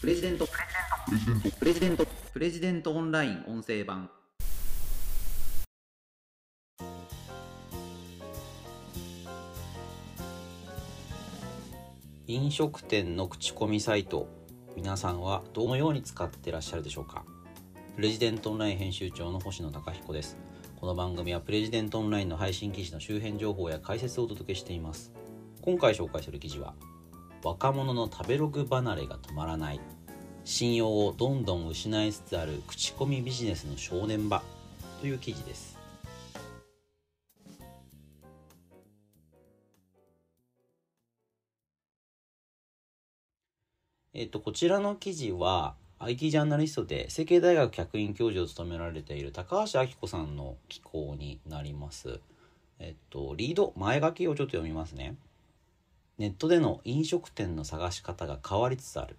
プレジデント。プレジデント。プレジデントオンライン音声版。飲食店の口コミサイト皆さんはどのように使ってらっしゃるでしょうか？プレジデントオンライン編集長の星野貴彦です。この番組はプレジデントオンラインの配信記事の周辺情報や解説をお届けしています。今回紹介する記事は若者の食べログ離れが止まらない。信用をどんどん失いつつある口コミビジネスの正念場という記事ですえっと、こちらの記事は IT ジャーナリストで成蹊大学客員教授を務められている高橋明子さんの寄稿になります。えっと、リード前書きをちょっと読みますね。ネットでの飲食店の探し方が変わりつつある。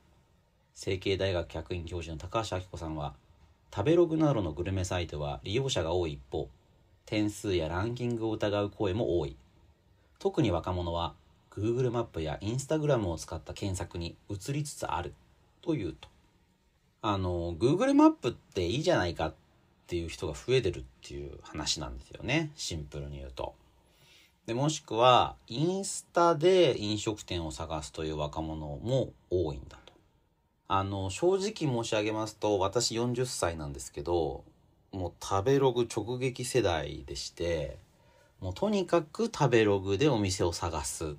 成蹊大学客員教授の高橋明子さんは、食べログなどのグルメサイトは利用者が多い一方、点数やランキングを疑う声も多い。特に若者は Google マップや Instagram を使った検索に移りつつあるというと。あの、Google マップっていいじゃないかっていう人が増えてるっていう話なんですよね。シンプルに言うと。で、もしくは、インスタで飲食店を探すという若者も多いんだ。あの、正直申し上げますと、私40歳なんですけど、もう食べログ直撃世代でして、もうとにかく食べログでお店を探す。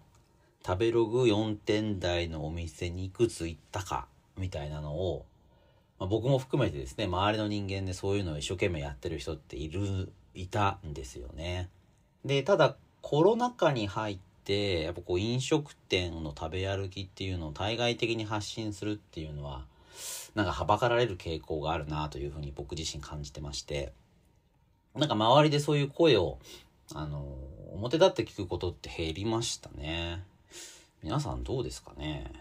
食べログ4点台のお店にいくつ行ったか、みたいなのを、まあ、僕も含めてですね、周りの人間でそういうのを一生懸命やってる人っている、いたんですよね。で、ただコロナ禍に入って、やっぱこう飲食店の食べ歩きっていうのを対外的に発信するっていうのは、なんかはばかられる傾向があるなというふうに僕自身感じてまして、なんか周りでそういう声を、あの、表立って聞くことって減りましたね。皆さんどうですかね？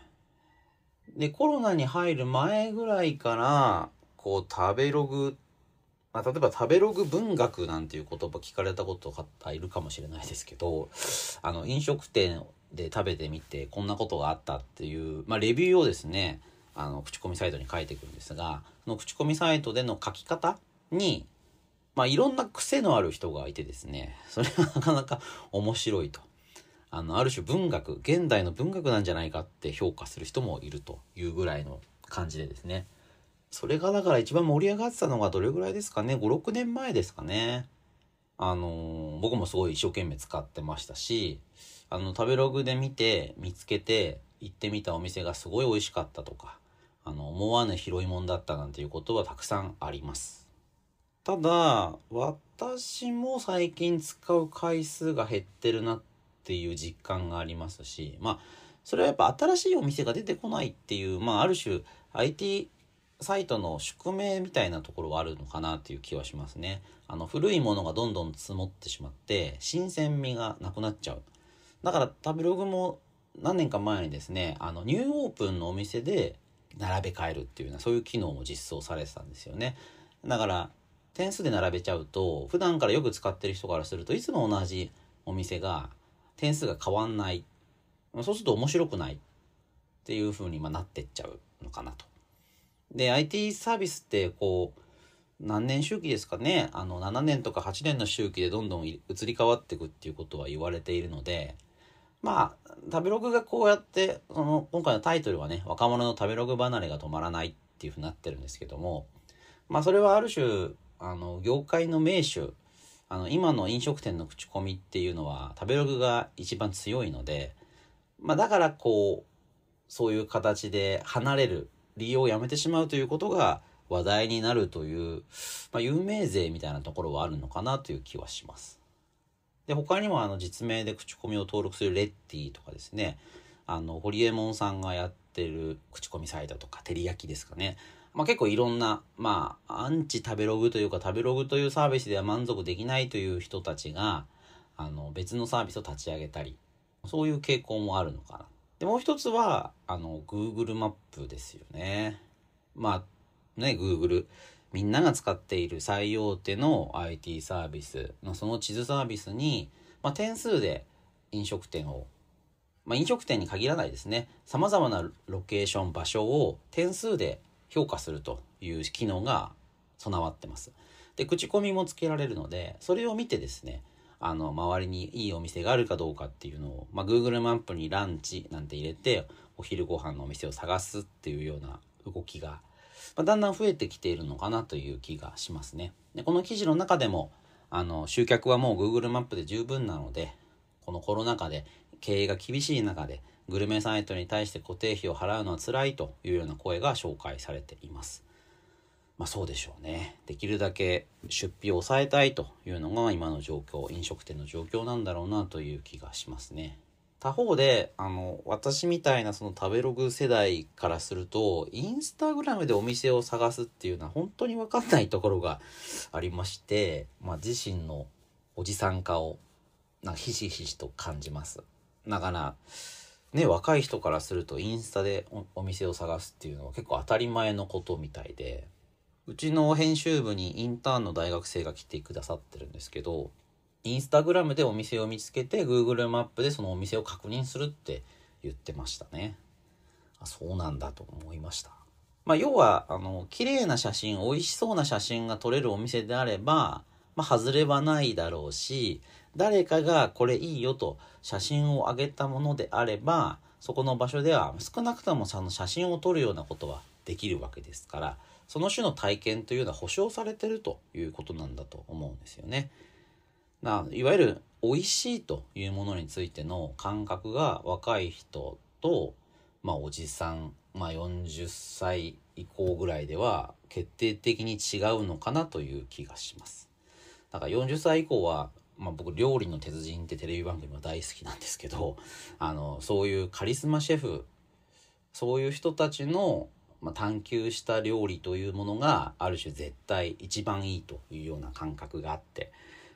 で、コロナに入る前ぐらいから、こう食べログ、まあ、例えば食べログ文学なんていう言葉聞かれたことがいるかもしれないですけど、あの、飲食店で食べてみてこんなことがあったっていう、まあ、レビューをですね、あの、口コミサイトに書いていくんですが、その口コミサイトでの書き方に、まあ、いろんな癖のある人がいてですね、それがなかなか面白いと。あの、ある種文学、現代の文学なんじゃないかって評価する人もいるというぐらいの感じでですね。それがだから一番盛り上がってたのがどれぐらいですかね ?5、6年前ですかね。あの、僕もすごい一生懸命使ってましたし、あの、食べログで見て、見つけて、行ってみたお店がすごい美味しかったとか、あの、思わぬ広いもんだったなんていうことはたくさんあります。ただ、私も最近使う回数が減ってるなっていう実感がありますし、まあ、それはやっぱ新しいお店が出てこないっていう、まあ、ある種 IT サイトの宿命みたいなところはあるのかなっていう気はしますね。あの、古いものがどんどん積もってしまって、新鮮味がなくなっちゃう。だから、食べログも何年か前にですね、あの、ニューオープンのお店で並べ替えるっていうような、そういう機能も実装されてたんですよね。だから、点数で並べちゃうと、普段からよく使ってる人からするといつも同じお店が点数が変わんない。そうすると面白くないっていう風になってっちゃうのかなと。で、IT サービスってこう、何年周期ですかね、あの、7年とか8年の周期でどんどん移り変わっていくっていうことは言われているので、まあ、食べログがこうやって、その、今回のタイトルはね、若者の食べログ離れが止まらないっていうふうになってるんですけども、まあ、それはある種、あの、業界の名手あの、今の飲食店の口コミっていうのは食べログが一番強いので、まあだからこう、そういう形で離れる、利用をやめてしまうということが話題になるという、まあ有名税みたいなところはあるのかなという気はします。で、他にもあの実名で口コミを登録するレッティとかですね、あの、ホリエモンさんがやってる口コミサイトとか、照り焼きですかね。まあ、結構いろんな、まあ、アンチ食べログというか、食べログというサービスでは満足できないという人たちが、あの、別のサービスを立ち上げたり、そういう傾向もあるのかな。で、もう一つは、あの、Google マップですよね。まあ、ね、Google。みんなが使っている最大手の IT サービスのその地図サービスに、まあ、点数で飲食店をまあ、飲食店に限らないですね様々なロケーション場所を点数で評価するという機能が備わってますで口コミもつけられるのでそれを見てですねあの周りにいいお店があるかどうかっていうのを、まあ、Google マップにランチなんて入れてお昼ご飯のお店を探すっていうような動きが、まあ、だんだん増えてきているのかなという気がしますねでこの記事の中でもあの集客はもう Google マップで十分なのでこのコロナ禍で経営が厳しい中でグルメサイトに対して固定費を払うのは辛いというような声が紹介されています。まあそうでしょうね。できるだけ出費を抑えたいというのが今の状況、飲食店の状況なんだろうなという気がしますね。他方で、あの、私みたいなその食べログ世代からすると、インスタグラムでお店を探すっていうのは本当にわかんないところがありまして、まあ自身のおじさん化をなんかひしひしと感じます。だからね若い人からするとインスタでお店を探すっていうのは結構当たり前のことみたいでうちの編集部にインターンの大学生が来てくださってるんですけどインスタグラムでお店を見つけて Google マップでそのお店を確認するって言ってましたね。あそうなんだと思いました。まあ要はあの綺麗な写真美味しそうな写真が撮れるお店であればまあ外れはないだろうし誰かがこれいいよと写真を上げたものであればそこの場所では少なくともその写真を撮るようなことはできるわけですからその種の体験というのは保証されてるということなんだと思うんですよね。ないわゆる美味しいというものについての感覚が若い人と、まあ、おじさん、まあ、40歳以降ぐらいでは決定的に違うのかなという気がします。だから40歳以降はまあ、僕料理の鉄人ってテレビ番組は大好きなんですけどあのそういうカリスマシェフそういう人たちの、まあ、探求した料理というものがある種絶対一番いいというような感覚があって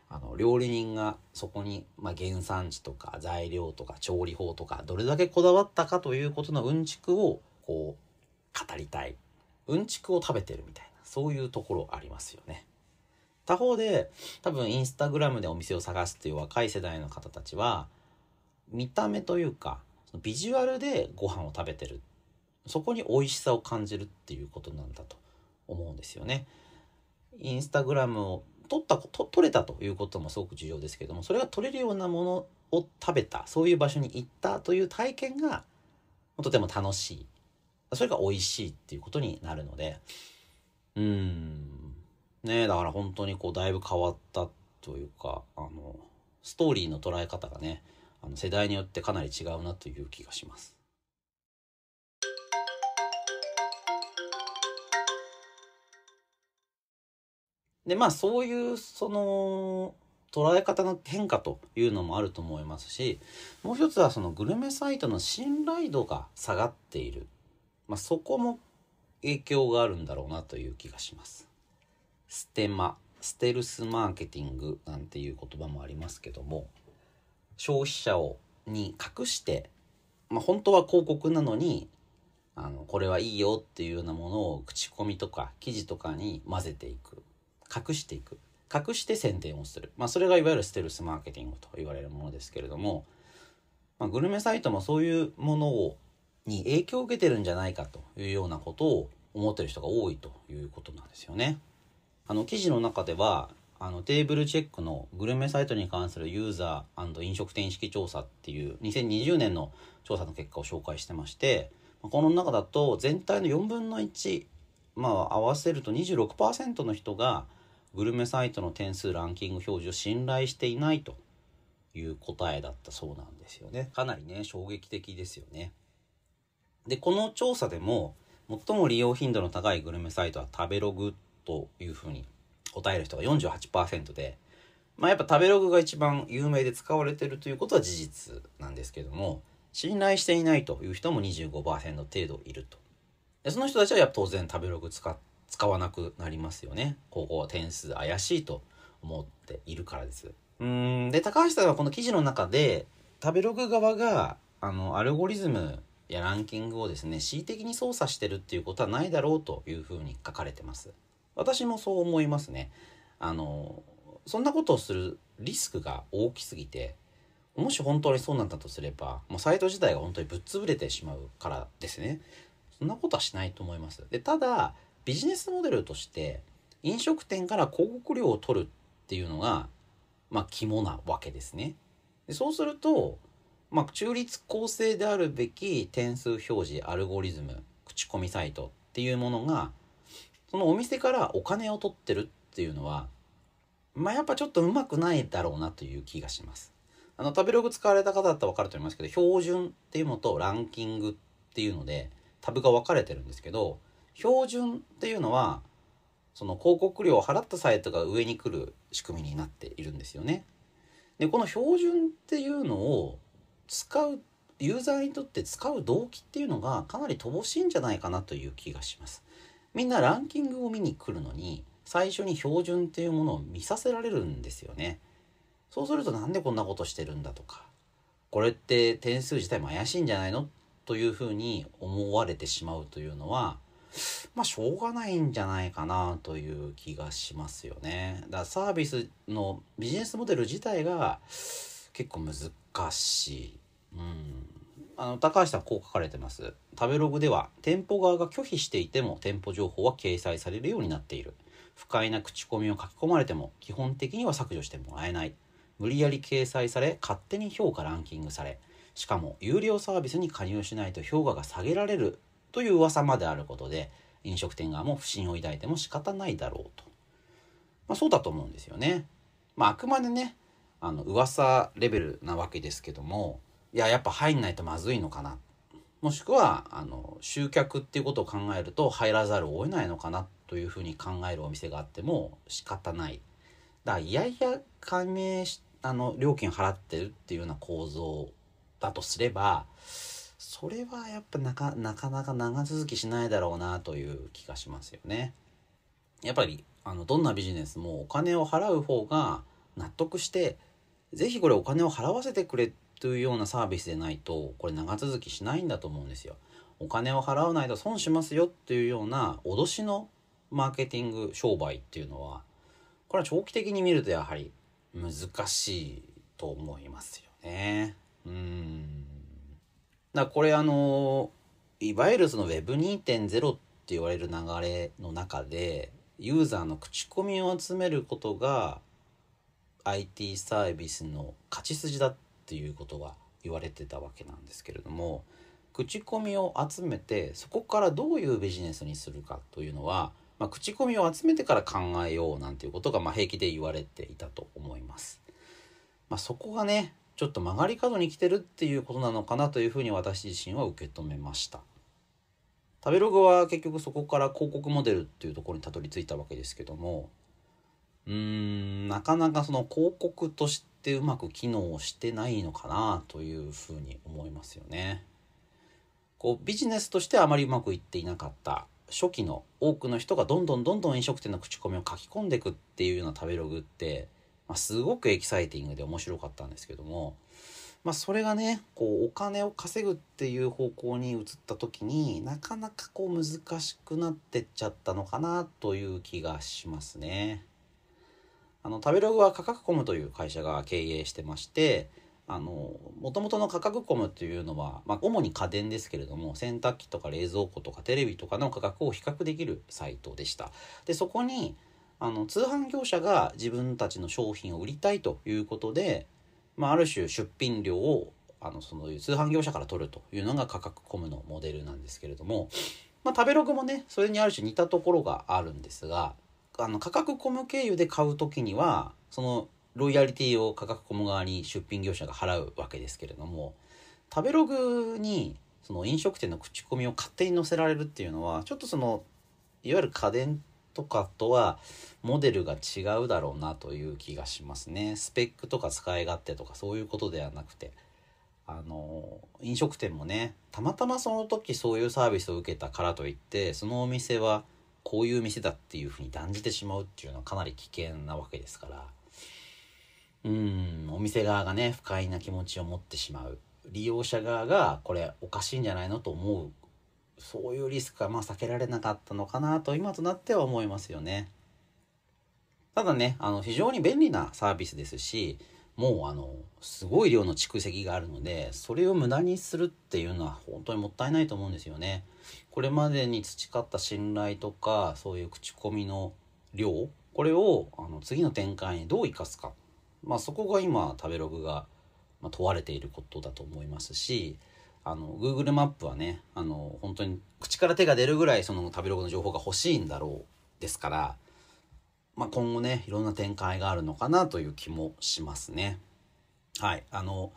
あの料理人がそこに、まあ、原産地とか材料とか調理法とかどれだけこだわったかということのうんちくをこう語りたいうんちくを食べてるみたいなそういうところありますよね。他方で多分インスタグラムでお店を探すっていう若い世代の方たちは見た目というかビジュアルでご飯を食べてるそこに美味しさを感じるっていうことなんだと思うんですよね。インスタグラムを撮ったと撮れたということもすごく重要ですけどもそれが撮れるようなものを食べたそういう場所に行ったという体験がとても楽しいそれが美味しいっていうことになるのでうんねだから本当にこうだいぶ変わったというかあのストーリーの捉え方がねあの世代によってかなり違うなという気がします。でまあそういうその捉え方の変化というのもあると思いますしもう一つはそのグルメサイトの信頼度が下がっている、まあ、そこも影響があるんだろうなという気がします。ステマステルスマーケティングなんていう言葉もありますけども消費者をに隠して、まあ、本当は広告なのにあのこれはいいよっていうようなものを口コミとか記事とかに混ぜていく隠していく隠して宣伝をする、まあ、それがいわゆるステルスマーケティングと言われるものですけれども、まあ、グルメサイトもそういうものをに影響を受けてるんじゃないかというようなことを思ってる人が多いということなんですよね。あの記事の中ではあのテーブルチェックのグルメサイトに関するユーザー飲食店意識調査っていう2020年の調査の結果を紹介してましてこの中だと全体の4分の1まあ合わせると26%の人がグルメサイトの点数ランキング表示を信頼していないという答えだったそうなんですよね。かなりね衝撃的ですよね。でこの調査でも最も利用頻度の高いグルメサイトは食べログというふうに答える人が48%で、まあ、やっぱ食べログが一番有名で使われてるということは事実なんですけども信頼していないという人も25%程度いると。でその人たちはやっぱ当然食べログ使使わなくなりますよね。ここは点数怪しいと思っているからです。うん。で高橋さんはこの記事の中で食べログ側があのアルゴリズムやランキングをですね恣意的に操作してるっていうことはないだろうというふうに書かれてます。私もそう思いますね。あのそんなことをするリスクが大きすぎてもし本当にそうなんだとすればもうサイト自体が本当にぶっ潰れてしまうからですね。そんなことはしないと思いますでただビジネスモデルとして飲食店から広告料を取るっていうのがまあ肝なわけですねでそうするとまあ、中立公正であるべき点数表示アルゴリズム口コミサイトっていうものがそのお店からお金を取ってるっていうのはまあやっぱちょっとうまくないだろうなという気がします。あの食べログ使われた方だったら分かると思いますけど標準っていうのとランキングっていうのでタブが分かれてるんですけど標準っていうのはその広告料を払ったサイトが上に来る仕組みになっているんですよね。でこの標準っていうのを使うユーザーにとって使う動機っていうのがかなり乏しいんじゃないかなという気がします。みんなランキングを見に来るのに最初に標準っていうものを見させられるんですよね。そうするとなんでこんなことしてるんだとかこれって点数自体も怪しいんじゃないのというふうに思われてしまうというのはまあしょうがないんじゃないかなという気がしますよね。だからサービスのビジネスモデル自体が結構難しい。うん。あの、高橋さんこう書かれてます。食べログでは、店舗側が拒否していても店舗情報は掲載されるようになっている。不快な口コミを書き込まれても基本的には削除してもらえない。無理やり掲載され、勝手に評価ランキングされ、しかも有料サービスに加入しないと評価が下げられるという噂まであることで、飲食店側も不信を抱いても仕方ないだろうと。まあそうだと思うんですよね。まああくまでね、あの噂レベルなわけですけどもいややっぱ入んないとまずいのかなもしくはあの集客っていうことを考えると入らざるを得ないのかなというふうに考えるお店があっても仕方ないだからいやいや加盟しあの料金払ってるっていうような構造だとすればそれはやっぱなかなかなか長続きしないだろうなという気がしますよね。やっぱりあのどんなビジネスもお金を払う方が納得して是非これお金を払わせてくれというようなサービスでないとこれ長続きしないんだと思うんですよ。お金を払わないと損しますよっていうような脅しのマーケティング商売っていうのはこれは長期的に見るとやはり難しいと思いますよね。うんだこれあのいわゆるその Web2.0 って言われる流れの中でユーザーの口コミを集めることが IT サービスの勝ち筋だっていうことが言われてたわけなんですけれども口コミを集めてそこからどういうビジネスにするかというのは、まあ、口コミを集めてから考えようなんていうことがまあ平気で言われていたと思います。まあ、そこがねちょっと曲がり角に来てるっていうことなのかなというふうに私自身は受け止めました。食べログは結局そこから広告モデルっていうところにたどり着いたわけですけどもうーんなかなかその広告としてうまく機能してないのかなというふうに思いますよね。こうビジネスとしてあまりうまくいっていなかった初期の多くの人がどんどんどんどん飲食店の口コミを書き込んでいくっていうような食べログって、まあ、すごくエキサイティングで面白かったんですけども、まあ、それがねこうお金を稼ぐっていう方向に移った時になかなかこう難しくなってっちゃったのかなという気がしますね。あの食べログは価格コムという会社が経営してましてあの元々の価格コムというのは、まあ、主に家電ですけれども洗濯機とか冷蔵庫とかテレビとかの価格を比較できるサイトでしたでそこにあの通販業者が自分たちの商品を売りたいということで、まあ、ある種出品料をあのその通販業者から取るというのが価格コムのモデルなんですけれども、まあ、食べログもねそれにある種似たところがあるんですがあの価格コム経由で買う時にはそのロイヤリティを価格コム側に出品業者が払うわけですけれども食べログにその飲食店の口コミを勝手に載せられるっていうのはちょっとそのいわゆる家電とかとはモデルが違うだろうなという気がしますね。スペックとか使い勝手とかそういうことではなくて。あの飲食店もねたまたまその時そういうサービスを受けたからといってそのお店はこういう店だっていうふうに断じてしまうっていうのはかなり危険なわけですから。うんお店側がね不快な気持ちを持ってしまう。利用者側がこれおかしいんじゃないのと思うそういうリスクはまあ避けられなかったのかなと今となっては思いますよね。ただねあの非常に便利なサービスですしもうあのすごい量の蓄積があるのでそれを無駄にするっていうのは本当にもったいないと思うんですよね。これまでに培った信頼とかそういう口コミの量これをあの次の展開にどう生かすか、まあ、そこが今食べログが問われていることだと思いますしあの Google マップはねあの本当に口から手が出るぐらいその食べログの情報が欲しいんだろうですから、まあ、今後ねいろんな展開があるのかなという気もしますね。はいあの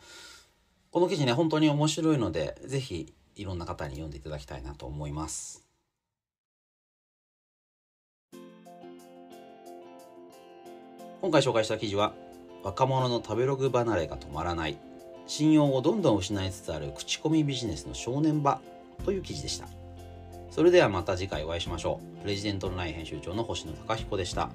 この記事ね本当に面白いので是非いろんな方に読んでいただきたいなと思います。今回紹介した記事は若者の食べログ離れが止まらない信用をどんどん失いつつある口コミビジネスの正念場という記事でした。それではまた次回お会いしましょう。プレジデントオンライン編集長の星野貴彦でした。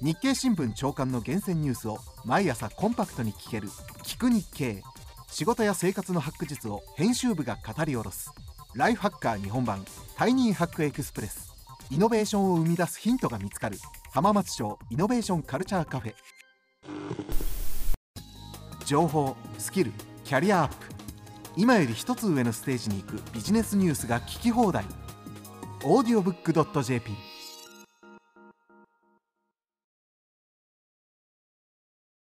日経新聞朝刊の厳選ニュースを毎朝コンパクトに聞ける「聞く日経」仕事や生活のハック術を編集部が語り下ろす。ライフハッカー日本版タイニーハックエクスプレス。イノベーションを生み出すヒントが見つかる。浜松町イノベーションカルチャーカフェ。情報スキルキャリアアップ。今より一つ上のステージに行くビジネスニュースが聞き放題。オ